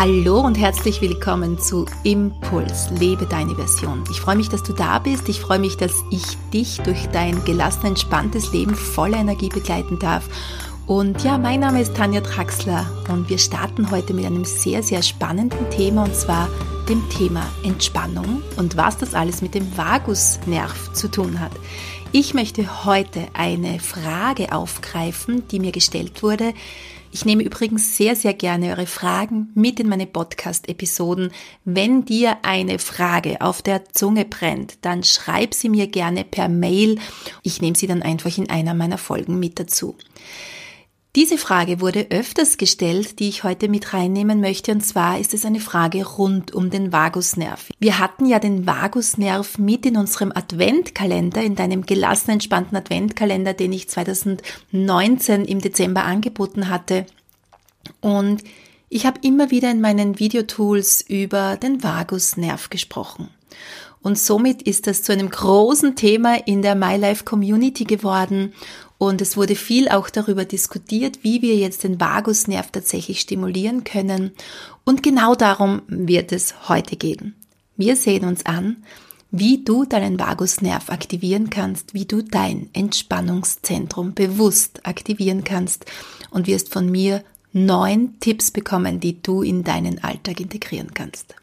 Hallo und herzlich willkommen zu Impuls, lebe deine Version. Ich freue mich, dass du da bist. Ich freue mich, dass ich dich durch dein gelassen, entspanntes Leben voller Energie begleiten darf. Und ja, mein Name ist Tanja Traxler und wir starten heute mit einem sehr, sehr spannenden Thema und zwar dem Thema Entspannung und was das alles mit dem Vagusnerv zu tun hat. Ich möchte heute eine Frage aufgreifen, die mir gestellt wurde, ich nehme übrigens sehr, sehr gerne eure Fragen mit in meine Podcast-Episoden. Wenn dir eine Frage auf der Zunge brennt, dann schreib sie mir gerne per Mail. Ich nehme sie dann einfach in einer meiner Folgen mit dazu. Diese Frage wurde öfters gestellt, die ich heute mit reinnehmen möchte, und zwar ist es eine Frage rund um den Vagusnerv. Wir hatten ja den Vagusnerv mit in unserem Adventkalender, in deinem gelassen entspannten Adventkalender, den ich 2019 im Dezember angeboten hatte. Und ich habe immer wieder in meinen Videotools über den Vagusnerv gesprochen. Und somit ist das zu einem großen Thema in der MyLife Community geworden und es wurde viel auch darüber diskutiert, wie wir jetzt den Vagusnerv tatsächlich stimulieren können. Und genau darum wird es heute gehen. Wir sehen uns an, wie du deinen Vagusnerv aktivieren kannst, wie du dein Entspannungszentrum bewusst aktivieren kannst und wirst von mir neun Tipps bekommen, die du in deinen Alltag integrieren kannst.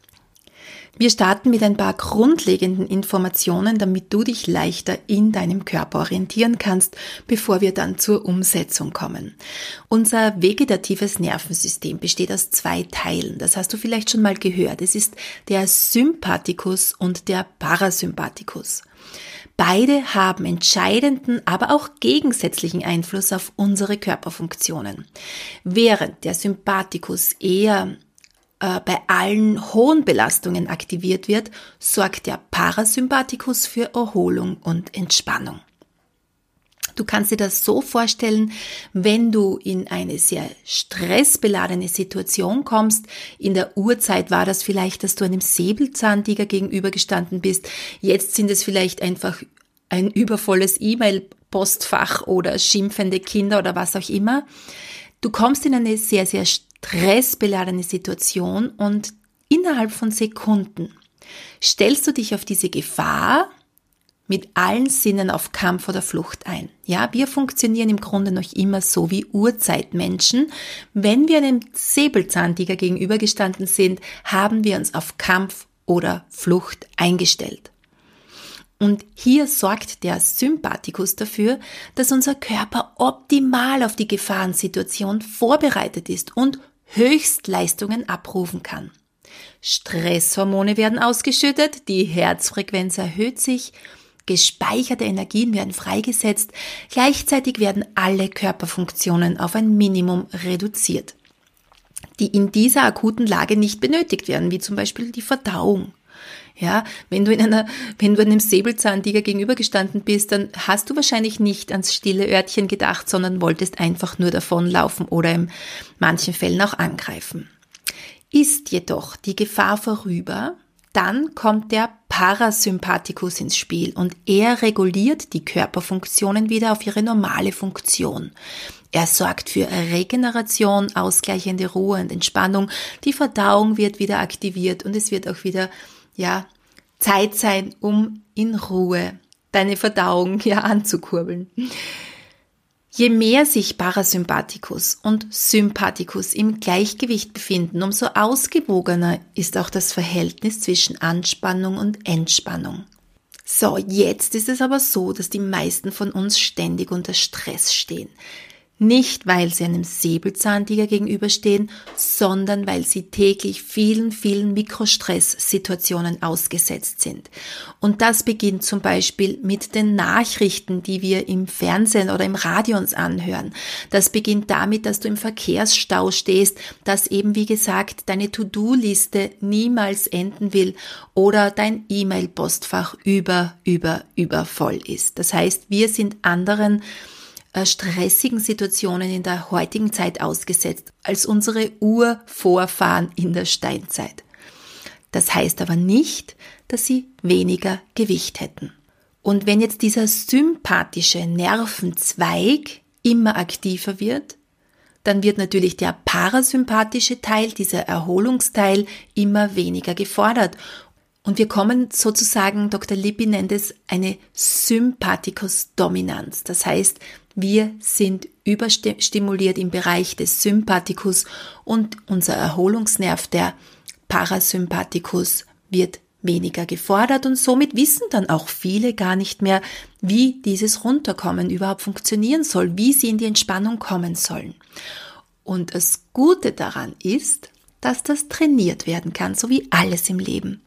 Wir starten mit ein paar grundlegenden Informationen, damit du dich leichter in deinem Körper orientieren kannst, bevor wir dann zur Umsetzung kommen. Unser vegetatives Nervensystem besteht aus zwei Teilen. Das hast du vielleicht schon mal gehört. Es ist der Sympathikus und der Parasympathikus. Beide haben entscheidenden, aber auch gegensätzlichen Einfluss auf unsere Körperfunktionen. Während der Sympathikus eher äh, bei allen hohen Belastungen aktiviert wird, sorgt der Parasympathikus für Erholung und Entspannung. Du kannst dir das so vorstellen, wenn du in eine sehr stressbeladene Situation kommst. In der Urzeit war das vielleicht, dass du einem Säbelzahntiger gegenübergestanden bist. Jetzt sind es vielleicht einfach ein übervolles E-Mail-Postfach oder schimpfende Kinder oder was auch immer. Du kommst in eine sehr, sehr stressbeladene Situation und innerhalb von Sekunden stellst du dich auf diese Gefahr mit allen Sinnen auf Kampf oder Flucht ein. Ja, wir funktionieren im Grunde noch immer so wie Urzeitmenschen. Wenn wir einem Säbelzahntiger gegenübergestanden sind, haben wir uns auf Kampf oder Flucht eingestellt. Und hier sorgt der Sympathikus dafür, dass unser Körper optimal auf die Gefahrensituation vorbereitet ist und Höchstleistungen abrufen kann. Stresshormone werden ausgeschüttet, die Herzfrequenz erhöht sich, gespeicherte Energien werden freigesetzt, gleichzeitig werden alle Körperfunktionen auf ein Minimum reduziert, die in dieser akuten Lage nicht benötigt werden, wie zum Beispiel die Verdauung. Ja, wenn du in einer, wenn du einem Säbelzahntiger gegenübergestanden bist, dann hast du wahrscheinlich nicht ans stille Örtchen gedacht, sondern wolltest einfach nur davonlaufen oder in manchen Fällen auch angreifen. Ist jedoch die Gefahr vorüber, dann kommt der Parasympathikus ins Spiel und er reguliert die Körperfunktionen wieder auf ihre normale Funktion. Er sorgt für Regeneration, ausgleichende Ruhe und Entspannung. Die Verdauung wird wieder aktiviert und es wird auch wieder ja, Zeit sein, um in Ruhe deine Verdauung ja anzukurbeln. Je mehr sich Parasympathikus und Sympathikus im Gleichgewicht befinden, umso ausgewogener ist auch das Verhältnis zwischen Anspannung und Entspannung. So, jetzt ist es aber so, dass die meisten von uns ständig unter Stress stehen. Nicht, weil sie einem Säbelzahntiger gegenüberstehen, sondern weil sie täglich vielen, vielen Mikrostresssituationen ausgesetzt sind. Und das beginnt zum Beispiel mit den Nachrichten, die wir im Fernsehen oder im Radio uns anhören. Das beginnt damit, dass du im Verkehrsstau stehst, dass eben, wie gesagt, deine To-Do-Liste niemals enden will oder dein E-Mail-Postfach über, über, über voll ist. Das heißt, wir sind anderen stressigen Situationen in der heutigen Zeit ausgesetzt als unsere Urvorfahren in der Steinzeit. Das heißt aber nicht, dass sie weniger Gewicht hätten. Und wenn jetzt dieser sympathische Nervenzweig immer aktiver wird, dann wird natürlich der parasympathische Teil, dieser Erholungsteil, immer weniger gefordert. Und wir kommen sozusagen, Dr. Lippi nennt es eine Sympathikus-Dominanz. Das heißt, wir sind überstimuliert im Bereich des Sympathikus und unser Erholungsnerv, der Parasympathikus, wird weniger gefordert und somit wissen dann auch viele gar nicht mehr, wie dieses Runterkommen überhaupt funktionieren soll, wie sie in die Entspannung kommen sollen. Und das Gute daran ist, dass das trainiert werden kann, so wie alles im Leben.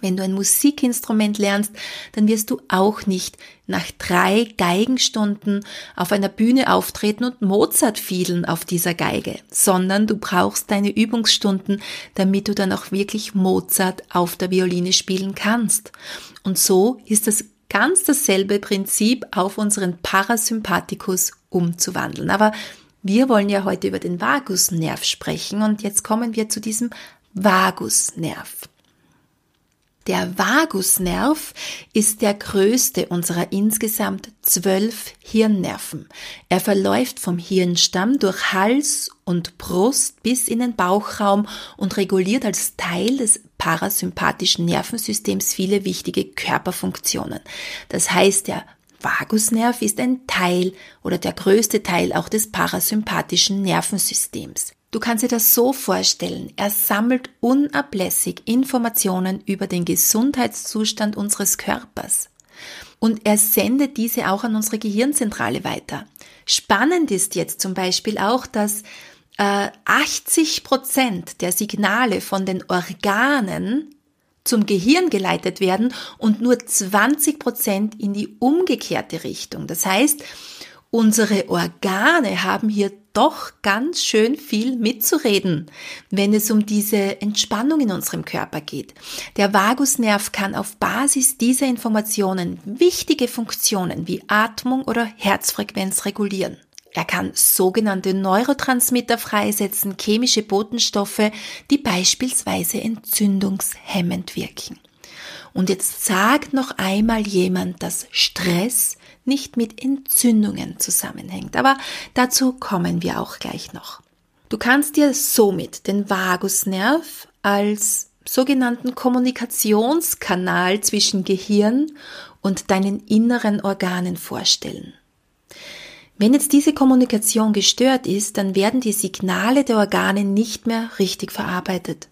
Wenn du ein Musikinstrument lernst, dann wirst du auch nicht nach drei Geigenstunden auf einer Bühne auftreten und Mozart fiedeln auf dieser Geige, sondern du brauchst deine Übungsstunden, damit du dann auch wirklich Mozart auf der Violine spielen kannst. Und so ist das ganz dasselbe Prinzip auf unseren Parasympathikus umzuwandeln. Aber wir wollen ja heute über den Vagusnerv sprechen und jetzt kommen wir zu diesem Vagusnerv. Der Vagusnerv ist der größte unserer insgesamt zwölf Hirnnerven. Er verläuft vom Hirnstamm durch Hals und Brust bis in den Bauchraum und reguliert als Teil des parasympathischen Nervensystems viele wichtige Körperfunktionen. Das heißt, der Vagusnerv ist ein Teil oder der größte Teil auch des parasympathischen Nervensystems. Du kannst dir das so vorstellen, er sammelt unablässig Informationen über den Gesundheitszustand unseres Körpers. Und er sendet diese auch an unsere Gehirnzentrale weiter. Spannend ist jetzt zum Beispiel auch, dass äh, 80 Prozent der Signale von den Organen zum Gehirn geleitet werden und nur 20 Prozent in die umgekehrte Richtung. Das heißt, unsere Organe haben hier doch ganz schön viel mitzureden, wenn es um diese Entspannung in unserem Körper geht. Der Vagusnerv kann auf Basis dieser Informationen wichtige Funktionen wie Atmung oder Herzfrequenz regulieren. Er kann sogenannte Neurotransmitter freisetzen, chemische Botenstoffe, die beispielsweise entzündungshemmend wirken. Und jetzt sagt noch einmal jemand, dass Stress nicht mit Entzündungen zusammenhängt. Aber dazu kommen wir auch gleich noch. Du kannst dir somit den Vagusnerv als sogenannten Kommunikationskanal zwischen Gehirn und deinen inneren Organen vorstellen. Wenn jetzt diese Kommunikation gestört ist, dann werden die Signale der Organe nicht mehr richtig verarbeitet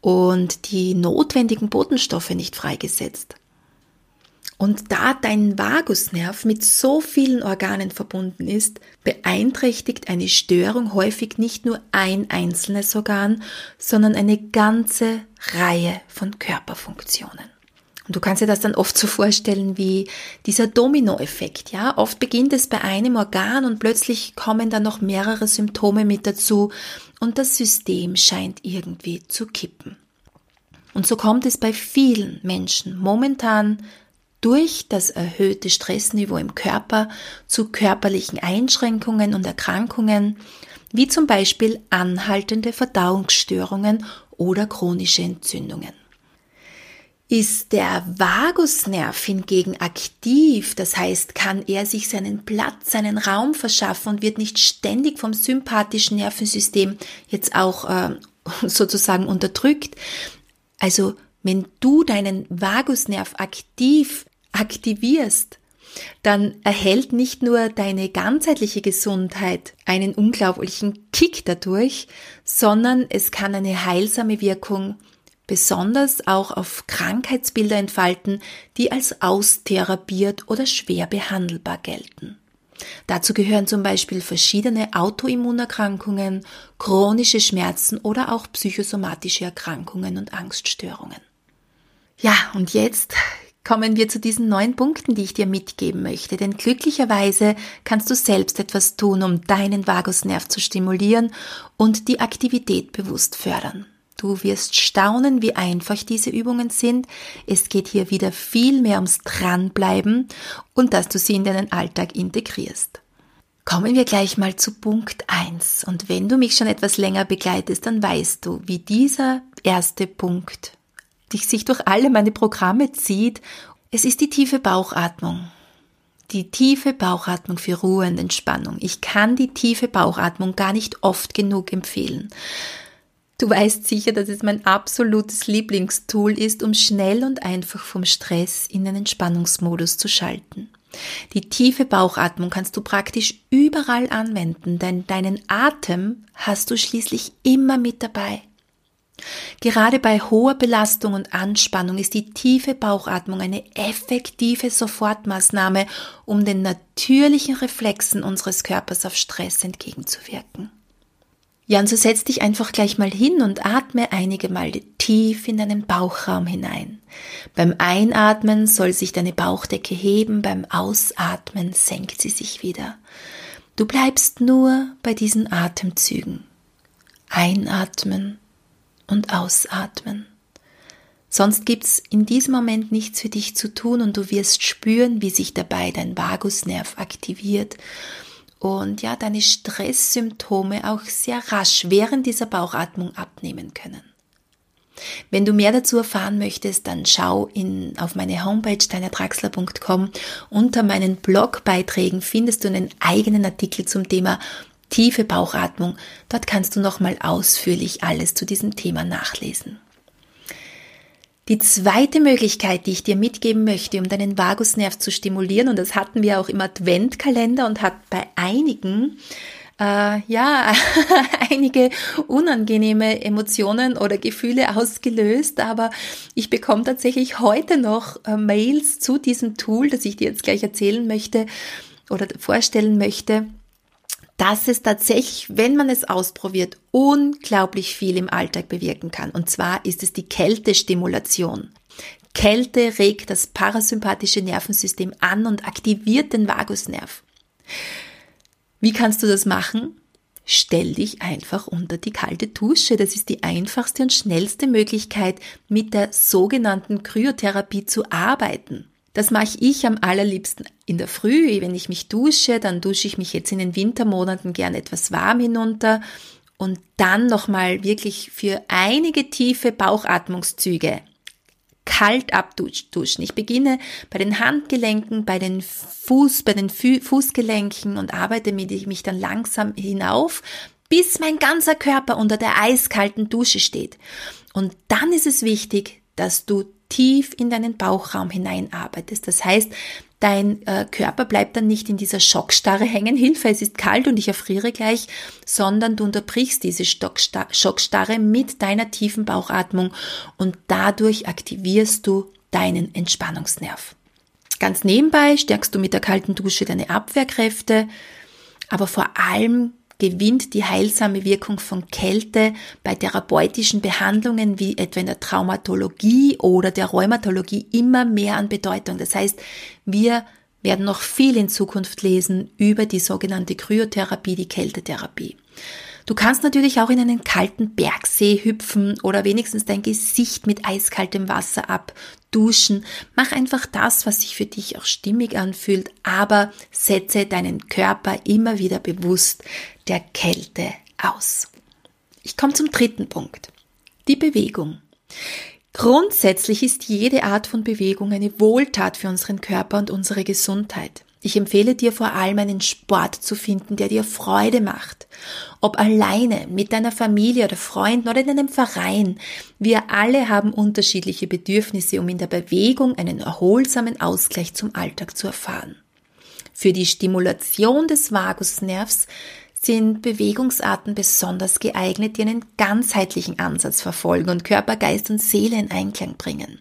und die notwendigen Botenstoffe nicht freigesetzt. Und da dein Vagusnerv mit so vielen Organen verbunden ist, beeinträchtigt eine Störung häufig nicht nur ein einzelnes Organ, sondern eine ganze Reihe von Körperfunktionen. Und du kannst dir das dann oft so vorstellen wie dieser Dominoeffekt, ja? Oft beginnt es bei einem Organ und plötzlich kommen dann noch mehrere Symptome mit dazu und das System scheint irgendwie zu kippen. Und so kommt es bei vielen Menschen momentan durch das erhöhte Stressniveau im Körper zu körperlichen Einschränkungen und Erkrankungen, wie zum Beispiel anhaltende Verdauungsstörungen oder chronische Entzündungen. Ist der Vagusnerv hingegen aktiv, das heißt, kann er sich seinen Platz, seinen Raum verschaffen und wird nicht ständig vom sympathischen Nervensystem jetzt auch äh, sozusagen unterdrückt. Also wenn du deinen Vagusnerv aktiv aktivierst, dann erhält nicht nur deine ganzheitliche Gesundheit einen unglaublichen Kick dadurch, sondern es kann eine heilsame Wirkung besonders auch auf Krankheitsbilder entfalten, die als austherapiert oder schwer behandelbar gelten. Dazu gehören zum Beispiel verschiedene Autoimmunerkrankungen, chronische Schmerzen oder auch psychosomatische Erkrankungen und Angststörungen. Ja, und jetzt kommen wir zu diesen neun Punkten, die ich dir mitgeben möchte. Denn glücklicherweise kannst du selbst etwas tun, um deinen Vagusnerv zu stimulieren und die Aktivität bewusst fördern. Du wirst staunen, wie einfach diese Übungen sind. Es geht hier wieder viel mehr ums Dranbleiben und dass du sie in deinen Alltag integrierst. Kommen wir gleich mal zu Punkt eins. Und wenn du mich schon etwas länger begleitest, dann weißt du, wie dieser erste Punkt die sich durch alle meine Programme zieht. Es ist die tiefe Bauchatmung. die tiefe Bauchatmung für Ruhe und Entspannung. Ich kann die tiefe Bauchatmung gar nicht oft genug empfehlen. Du weißt sicher, dass es mein absolutes Lieblingstool ist, um schnell und einfach vom Stress in den Entspannungsmodus zu schalten. Die tiefe Bauchatmung kannst du praktisch überall anwenden, denn deinen Atem hast du schließlich immer mit dabei. Gerade bei hoher Belastung und Anspannung ist die tiefe Bauchatmung eine effektive Sofortmaßnahme, um den natürlichen Reflexen unseres Körpers auf Stress entgegenzuwirken. Ja, und so setz dich einfach gleich mal hin und atme einige Male tief in deinen Bauchraum hinein. Beim Einatmen soll sich deine Bauchdecke heben, beim Ausatmen senkt sie sich wieder. Du bleibst nur bei diesen Atemzügen. Einatmen und ausatmen. Sonst gibt's in diesem Moment nichts für dich zu tun und du wirst spüren, wie sich dabei dein Vagusnerv aktiviert und ja, deine Stresssymptome auch sehr rasch während dieser Bauchatmung abnehmen können. Wenn du mehr dazu erfahren möchtest, dann schau in, auf meine Homepage deinerdraxler.com. Unter meinen Blogbeiträgen findest du einen eigenen Artikel zum Thema tiefe Bauchatmung. Dort kannst du nochmal ausführlich alles zu diesem Thema nachlesen. Die zweite Möglichkeit, die ich dir mitgeben möchte, um deinen Vagusnerv zu stimulieren, und das hatten wir auch im Adventkalender und hat bei einigen äh, ja, einige unangenehme Emotionen oder Gefühle ausgelöst, aber ich bekomme tatsächlich heute noch äh, Mails zu diesem Tool, das ich dir jetzt gleich erzählen möchte oder vorstellen möchte dass es tatsächlich, wenn man es ausprobiert, unglaublich viel im Alltag bewirken kann. Und zwar ist es die Kältestimulation. Kälte regt das parasympathische Nervensystem an und aktiviert den Vagusnerv. Wie kannst du das machen? Stell dich einfach unter die kalte Dusche. Das ist die einfachste und schnellste Möglichkeit, mit der sogenannten Kryotherapie zu arbeiten. Das mache ich am allerliebsten in der Früh. Wenn ich mich dusche, dann dusche ich mich jetzt in den Wintermonaten gern etwas warm hinunter und dann nochmal wirklich für einige tiefe Bauchatmungszüge kalt abduschen. Ich beginne bei den Handgelenken, bei den Fuß, bei den Fü Fußgelenken und arbeite mich dann langsam hinauf, bis mein ganzer Körper unter der eiskalten Dusche steht. Und dann ist es wichtig, dass du tief in deinen Bauchraum hineinarbeitest. Das heißt, dein äh, Körper bleibt dann nicht in dieser Schockstarre hängen, Hilfe, es ist kalt und ich erfriere gleich, sondern du unterbrichst diese Schockstarre mit deiner tiefen Bauchatmung und dadurch aktivierst du deinen Entspannungsnerv. Ganz nebenbei stärkst du mit der kalten Dusche deine Abwehrkräfte, aber vor allem gewinnt die heilsame Wirkung von Kälte bei therapeutischen Behandlungen wie etwa in der Traumatologie oder der Rheumatologie immer mehr an Bedeutung. Das heißt, wir werden noch viel in Zukunft lesen über die sogenannte Kryotherapie, die Kältetherapie. Du kannst natürlich auch in einen kalten Bergsee hüpfen oder wenigstens dein Gesicht mit eiskaltem Wasser abduschen. Mach einfach das, was sich für dich auch stimmig anfühlt, aber setze deinen Körper immer wieder bewusst der Kälte aus. Ich komme zum dritten Punkt. Die Bewegung. Grundsätzlich ist jede Art von Bewegung eine Wohltat für unseren Körper und unsere Gesundheit. Ich empfehle dir vor allem einen Sport zu finden, der dir Freude macht. Ob alleine, mit deiner Familie oder Freunden oder in einem Verein. Wir alle haben unterschiedliche Bedürfnisse, um in der Bewegung einen erholsamen Ausgleich zum Alltag zu erfahren. Für die Stimulation des Vagusnervs sind Bewegungsarten besonders geeignet, die einen ganzheitlichen Ansatz verfolgen und Körper, Geist und Seele in Einklang bringen.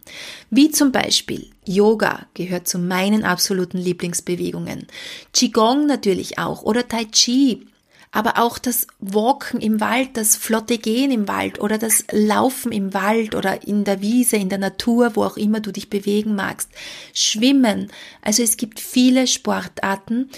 Wie zum Beispiel Yoga gehört zu meinen absoluten Lieblingsbewegungen. Qigong natürlich auch oder Tai Chi aber auch das Walken im Wald, das flotte Gehen im Wald oder das Laufen im Wald oder in der Wiese, in der Natur, wo auch immer du dich bewegen magst. Schwimmen. Also es gibt viele Sportarten,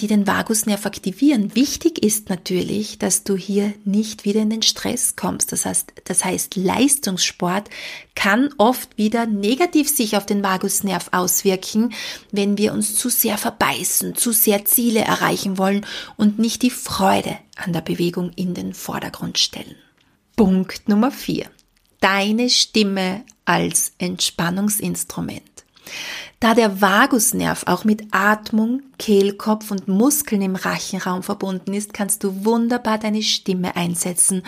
die den Vagusnerv aktivieren. Wichtig ist natürlich, dass du hier nicht wieder in den Stress kommst. Das heißt, das heißt, Leistungssport kann oft wieder negativ sich auf den Vagusnerv auswirken, wenn wir uns zu sehr verbeißen, zu sehr Ziele erreichen wollen und nicht die Freude an der Bewegung in den Vordergrund stellen. Punkt Nummer vier. Deine Stimme als Entspannungsinstrument. Da der Vagusnerv auch mit Atmung, Kehlkopf und Muskeln im Rachenraum verbunden ist, kannst du wunderbar deine Stimme einsetzen,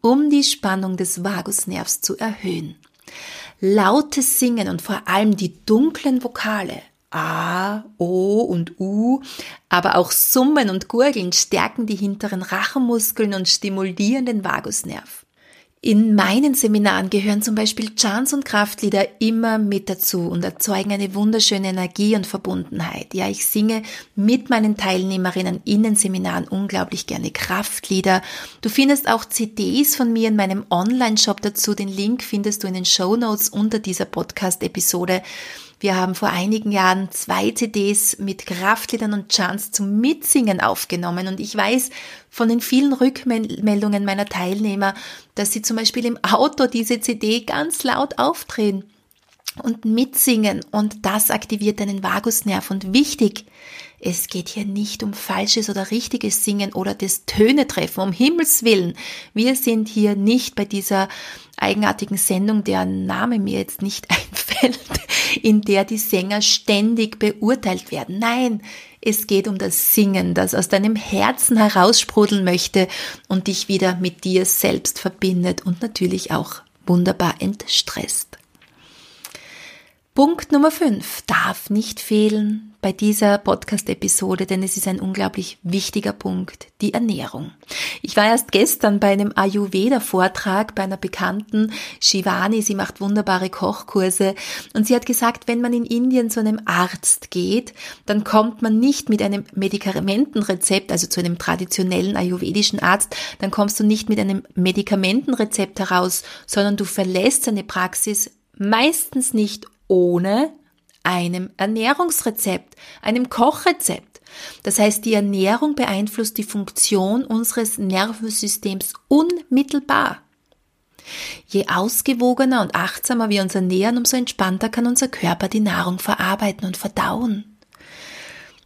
um die Spannung des Vagusnervs zu erhöhen. Lautes Singen und vor allem die dunklen Vokale A, O und U, aber auch Summen und Gurgeln stärken die hinteren Rachenmuskeln und stimulieren den Vagusnerv. In meinen Seminaren gehören zum Beispiel Chants und Kraftlieder immer mit dazu und erzeugen eine wunderschöne Energie und Verbundenheit. Ja, ich singe mit meinen Teilnehmerinnen in den Seminaren unglaublich gerne Kraftlieder. Du findest auch CDs von mir in meinem Online-Shop dazu. Den Link findest du in den Show Notes unter dieser Podcast-Episode. Wir haben vor einigen Jahren zwei CDs mit Kraftliedern und Chants zum Mitsingen aufgenommen. Und ich weiß von den vielen Rückmeldungen meiner Teilnehmer, dass sie zum Beispiel im Auto diese CD ganz laut aufdrehen und mitsingen. Und das aktiviert deinen Vagusnerv. Und wichtig, es geht hier nicht um falsches oder richtiges Singen oder das Töne treffen, um Himmels Willen. Wir sind hier nicht bei dieser eigenartigen Sendung, deren Name mir jetzt nicht einfällt, in der die Sänger ständig beurteilt werden. Nein, es geht um das Singen, das aus deinem Herzen heraussprudeln möchte und dich wieder mit dir selbst verbindet und natürlich auch wunderbar entstresst. Punkt Nummer 5 darf nicht fehlen bei dieser Podcast-Episode, denn es ist ein unglaublich wichtiger Punkt, die Ernährung. Ich war erst gestern bei einem Ayurveda-Vortrag bei einer Bekannten, Shivani, sie macht wunderbare Kochkurse und sie hat gesagt, wenn man in Indien zu einem Arzt geht, dann kommt man nicht mit einem Medikamentenrezept, also zu einem traditionellen ayurvedischen Arzt, dann kommst du nicht mit einem Medikamentenrezept heraus, sondern du verlässt seine Praxis meistens nicht ohne einem Ernährungsrezept, einem Kochrezept. Das heißt, die Ernährung beeinflusst die Funktion unseres Nervensystems unmittelbar. Je ausgewogener und achtsamer wir uns ernähren, umso entspannter kann unser Körper die Nahrung verarbeiten und verdauen.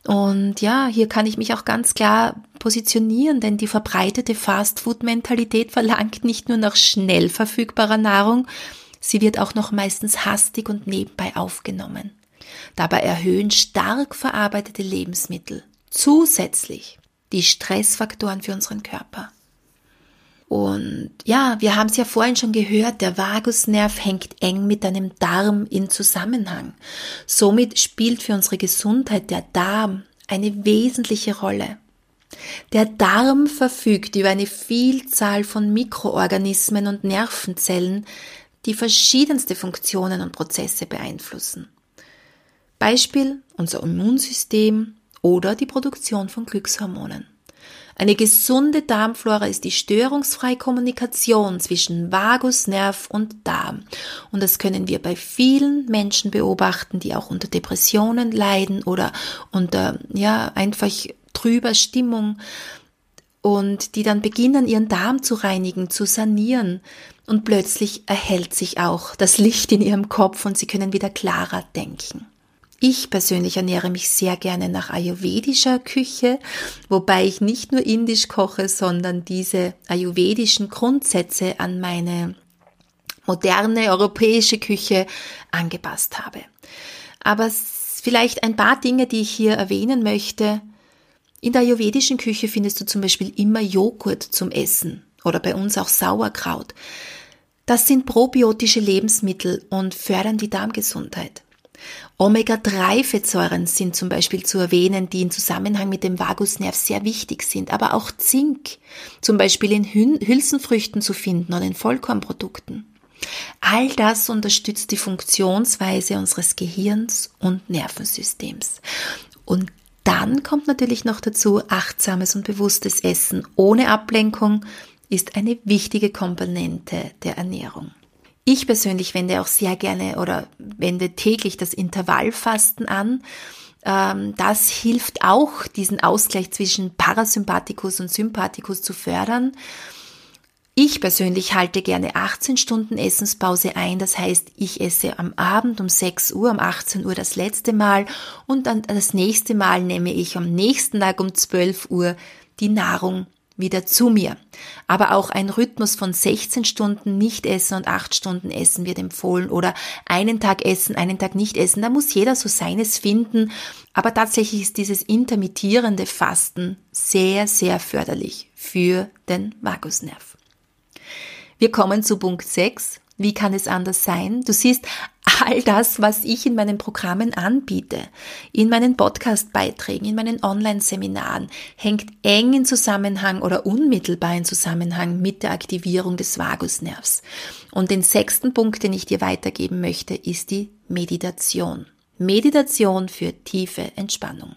Und ja, hier kann ich mich auch ganz klar positionieren, denn die verbreitete Fast-Food-Mentalität verlangt nicht nur nach schnell verfügbarer Nahrung, Sie wird auch noch meistens hastig und nebenbei aufgenommen. Dabei erhöhen stark verarbeitete Lebensmittel zusätzlich die Stressfaktoren für unseren Körper. Und ja, wir haben es ja vorhin schon gehört, der Vagusnerv hängt eng mit deinem Darm in Zusammenhang. Somit spielt für unsere Gesundheit der Darm eine wesentliche Rolle. Der Darm verfügt über eine Vielzahl von Mikroorganismen und Nervenzellen, die verschiedenste Funktionen und Prozesse beeinflussen. Beispiel unser Immunsystem oder die Produktion von Glückshormonen. Eine gesunde Darmflora ist die störungsfreie Kommunikation zwischen Vagusnerv und Darm. Und das können wir bei vielen Menschen beobachten, die auch unter Depressionen leiden oder unter, ja, einfach trüber Stimmung und die dann beginnen, ihren Darm zu reinigen, zu sanieren, und plötzlich erhellt sich auch das Licht in ihrem Kopf und sie können wieder klarer denken. Ich persönlich ernähre mich sehr gerne nach ayurvedischer Küche, wobei ich nicht nur indisch koche, sondern diese ayurvedischen Grundsätze an meine moderne europäische Küche angepasst habe. Aber vielleicht ein paar Dinge, die ich hier erwähnen möchte. In der ayurvedischen Küche findest du zum Beispiel immer Joghurt zum Essen oder bei uns auch Sauerkraut. Das sind probiotische Lebensmittel und fördern die Darmgesundheit. Omega-3-Fettsäuren sind zum Beispiel zu erwähnen, die im Zusammenhang mit dem Vagusnerv sehr wichtig sind, aber auch Zink, zum Beispiel in Hülsenfrüchten zu finden oder in Vollkornprodukten. All das unterstützt die Funktionsweise unseres Gehirns und Nervensystems. Und dann kommt natürlich noch dazu achtsames und bewusstes Essen ohne Ablenkung, ist eine wichtige Komponente der Ernährung. Ich persönlich wende auch sehr gerne oder wende täglich das Intervallfasten an. Ähm, das hilft auch, diesen Ausgleich zwischen Parasympathikus und Sympathikus zu fördern. Ich persönlich halte gerne 18 Stunden Essenspause ein. Das heißt, ich esse am Abend um 6 Uhr, um 18 Uhr das letzte Mal und dann das nächste Mal nehme ich am nächsten Tag um 12 Uhr die Nahrung wieder zu mir. Aber auch ein Rhythmus von 16 Stunden nicht essen und 8 Stunden essen wird empfohlen oder einen Tag essen, einen Tag nicht essen. Da muss jeder so seines finden. Aber tatsächlich ist dieses intermittierende Fasten sehr, sehr förderlich für den Vagusnerv. Wir kommen zu Punkt 6. Wie kann es anders sein? Du siehst, all das, was ich in meinen Programmen anbiete, in meinen Podcast-Beiträgen, in meinen Online-Seminaren, hängt eng in Zusammenhang oder unmittelbar in Zusammenhang mit der Aktivierung des Vagusnervs. Und den sechsten Punkt, den ich dir weitergeben möchte, ist die Meditation. Meditation für tiefe Entspannung.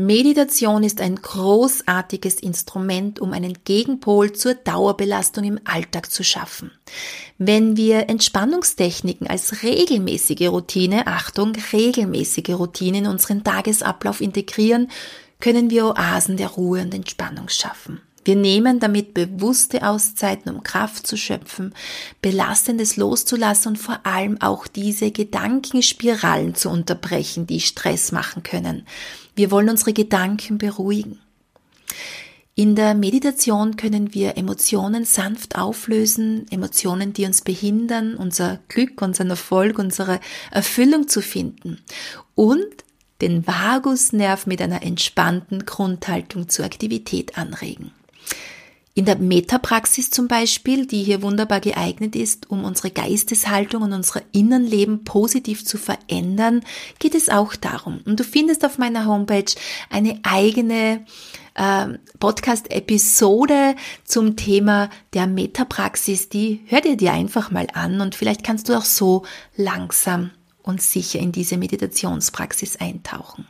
Meditation ist ein großartiges Instrument, um einen Gegenpol zur Dauerbelastung im Alltag zu schaffen. Wenn wir Entspannungstechniken als regelmäßige Routine, Achtung, regelmäßige Routine in unseren Tagesablauf integrieren, können wir Oasen der Ruhe und Entspannung schaffen. Wir nehmen damit bewusste Auszeiten, um Kraft zu schöpfen, Belastendes loszulassen und vor allem auch diese Gedankenspiralen zu unterbrechen, die Stress machen können. Wir wollen unsere Gedanken beruhigen. In der Meditation können wir Emotionen sanft auflösen, Emotionen, die uns behindern, unser Glück, unseren Erfolg, unsere Erfüllung zu finden und den Vagusnerv mit einer entspannten Grundhaltung zur Aktivität anregen. In der Metapraxis zum Beispiel, die hier wunderbar geeignet ist, um unsere Geisteshaltung und unser Innenleben positiv zu verändern, geht es auch darum. Und du findest auf meiner Homepage eine eigene äh, Podcast-Episode zum Thema der Metapraxis. Die hör dir dir einfach mal an und vielleicht kannst du auch so langsam und sicher in diese Meditationspraxis eintauchen.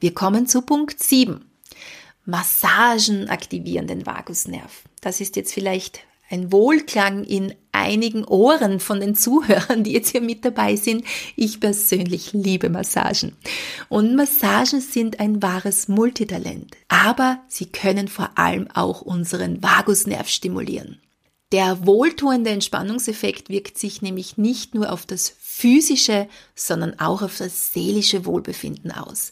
Wir kommen zu Punkt 7. Massagen aktivieren den Vagusnerv. Das ist jetzt vielleicht ein Wohlklang in einigen Ohren von den Zuhörern, die jetzt hier mit dabei sind. Ich persönlich liebe Massagen. Und Massagen sind ein wahres Multitalent. Aber sie können vor allem auch unseren Vagusnerv stimulieren. Der wohltuende Entspannungseffekt wirkt sich nämlich nicht nur auf das physische, sondern auch auf das seelische Wohlbefinden aus.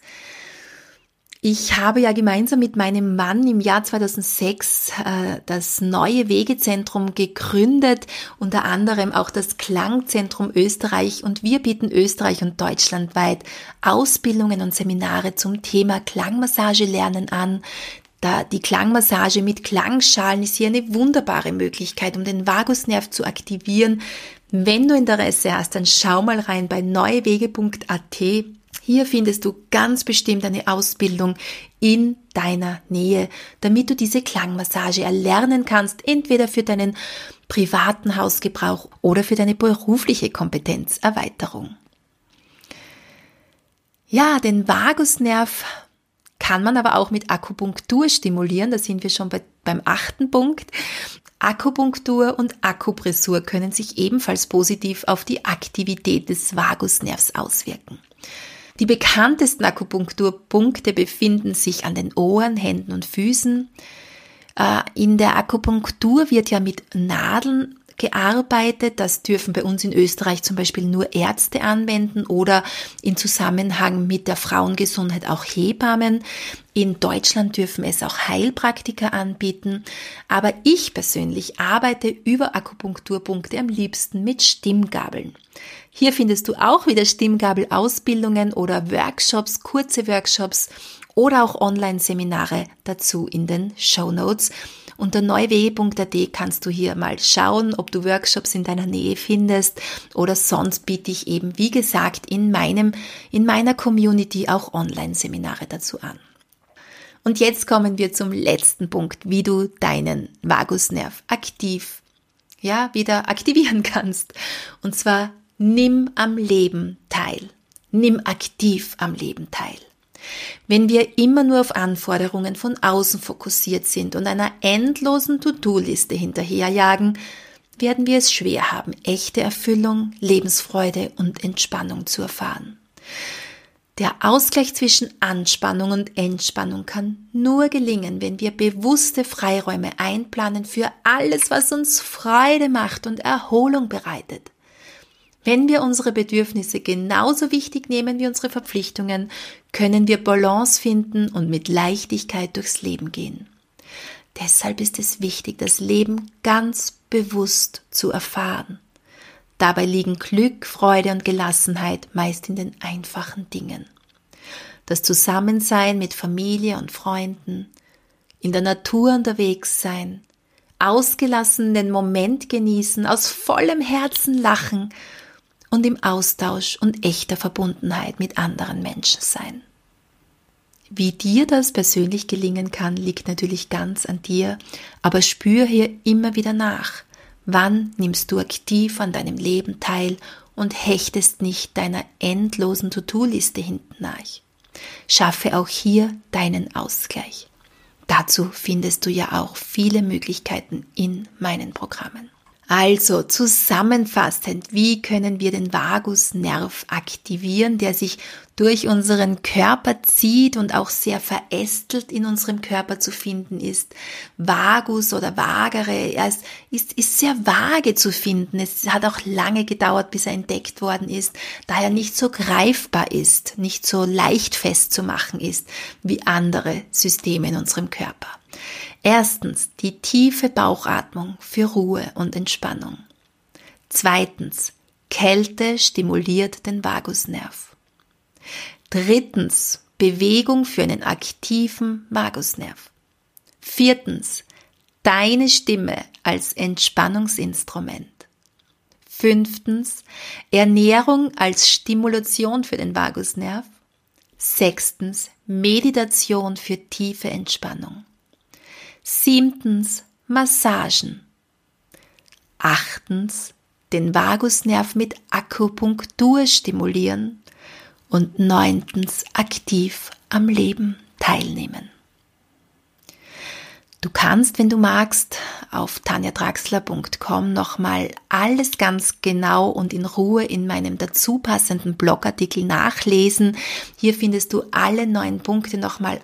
Ich habe ja gemeinsam mit meinem Mann im Jahr 2006 äh, das neue Wegezentrum gegründet, unter anderem auch das Klangzentrum Österreich und wir bieten Österreich und deutschlandweit Ausbildungen und Seminare zum Thema Klangmassage lernen an. Da die Klangmassage mit Klangschalen ist hier eine wunderbare Möglichkeit, um den Vagusnerv zu aktivieren. Wenn du Interesse hast, dann schau mal rein bei neuewege.at hier findest du ganz bestimmt eine Ausbildung in deiner Nähe, damit du diese Klangmassage erlernen kannst, entweder für deinen privaten Hausgebrauch oder für deine berufliche Kompetenzerweiterung. Ja, den Vagusnerv kann man aber auch mit Akupunktur stimulieren. Da sind wir schon bei, beim achten Punkt. Akupunktur und Akupressur können sich ebenfalls positiv auf die Aktivität des Vagusnervs auswirken. Die bekanntesten Akupunkturpunkte befinden sich an den Ohren, Händen und Füßen. Äh, in der Akupunktur wird ja mit Nadeln gearbeitet. Das dürfen bei uns in Österreich zum Beispiel nur Ärzte anwenden oder in Zusammenhang mit der Frauengesundheit auch Hebammen. In Deutschland dürfen es auch Heilpraktiker anbieten. Aber ich persönlich arbeite über Akupunkturpunkte am liebsten mit Stimmgabeln. Hier findest du auch wieder Stimmgabel-Ausbildungen oder Workshops, kurze Workshops oder auch Online-Seminare dazu in den Show Notes. Unter neuwe.at kannst du hier mal schauen, ob du Workshops in deiner Nähe findest oder sonst biete ich eben, wie gesagt, in meinem, in meiner Community auch Online-Seminare dazu an. Und jetzt kommen wir zum letzten Punkt, wie du deinen Vagusnerv aktiv, ja, wieder aktivieren kannst. Und zwar nimm am Leben teil. Nimm aktiv am Leben teil. Wenn wir immer nur auf Anforderungen von außen fokussiert sind und einer endlosen To-Do-Liste hinterherjagen, werden wir es schwer haben, echte Erfüllung, Lebensfreude und Entspannung zu erfahren. Der Ausgleich zwischen Anspannung und Entspannung kann nur gelingen, wenn wir bewusste Freiräume einplanen für alles, was uns Freude macht und Erholung bereitet. Wenn wir unsere Bedürfnisse genauso wichtig nehmen wie unsere Verpflichtungen, können wir Balance finden und mit Leichtigkeit durchs Leben gehen. Deshalb ist es wichtig, das Leben ganz bewusst zu erfahren. Dabei liegen Glück, Freude und Gelassenheit meist in den einfachen Dingen. Das Zusammensein mit Familie und Freunden, in der Natur unterwegs sein, ausgelassen den Moment genießen, aus vollem Herzen lachen und im Austausch und echter Verbundenheit mit anderen Menschen sein. Wie dir das persönlich gelingen kann, liegt natürlich ganz an dir, aber spür hier immer wieder nach. Wann nimmst du aktiv an deinem Leben teil und hechtest nicht deiner endlosen To-Do-Liste hinten nach? Schaffe auch hier deinen Ausgleich. Dazu findest du ja auch viele Möglichkeiten in meinen Programmen. Also zusammenfassend, wie können wir den Vagusnerv aktivieren, der sich durch unseren Körper zieht und auch sehr verästelt in unserem Körper zu finden ist. Vagus oder vagere, er ist, ist, ist sehr vage zu finden. Es hat auch lange gedauert, bis er entdeckt worden ist, da er nicht so greifbar ist, nicht so leicht festzumachen ist wie andere Systeme in unserem Körper. Erstens die tiefe Bauchatmung für Ruhe und Entspannung. Zweitens, Kälte stimuliert den Vagusnerv. Drittens, Bewegung für einen aktiven Vagusnerv. Viertens, deine Stimme als Entspannungsinstrument. Fünftens, Ernährung als Stimulation für den Vagusnerv. Sechstens, Meditation für tiefe Entspannung. Siebtens Massagen. Achtens den Vagusnerv mit Akupunktur stimulieren. Und neuntens aktiv am Leben teilnehmen. Du kannst, wenn du magst, auf tanjadraxler.com nochmal alles ganz genau und in Ruhe in meinem dazu passenden Blogartikel nachlesen. Hier findest du alle neun Punkte nochmal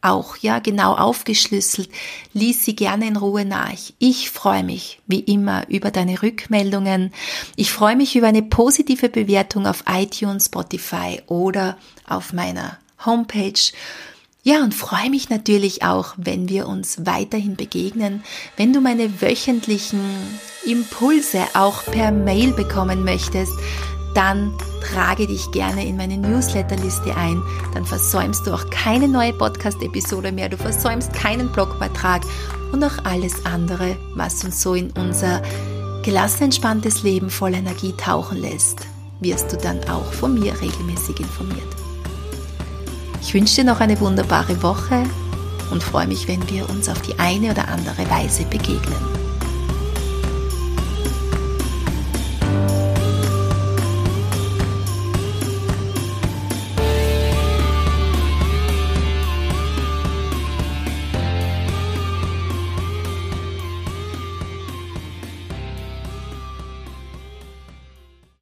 auch, ja, genau aufgeschlüsselt. Lies sie gerne in Ruhe nach. Ich freue mich, wie immer, über deine Rückmeldungen. Ich freue mich über eine positive Bewertung auf iTunes, Spotify oder auf meiner Homepage. Ja, und freue mich natürlich auch, wenn wir uns weiterhin begegnen, wenn du meine wöchentlichen Impulse auch per Mail bekommen möchtest, dann trage dich gerne in meine Newsletterliste ein. Dann versäumst du auch keine neue Podcast-Episode mehr, du versäumst keinen Blogbeitrag und auch alles andere, was uns so in unser gelassen entspanntes Leben voll Energie tauchen lässt, wirst du dann auch von mir regelmäßig informiert. Ich wünsche dir noch eine wunderbare Woche und freue mich, wenn wir uns auf die eine oder andere Weise begegnen.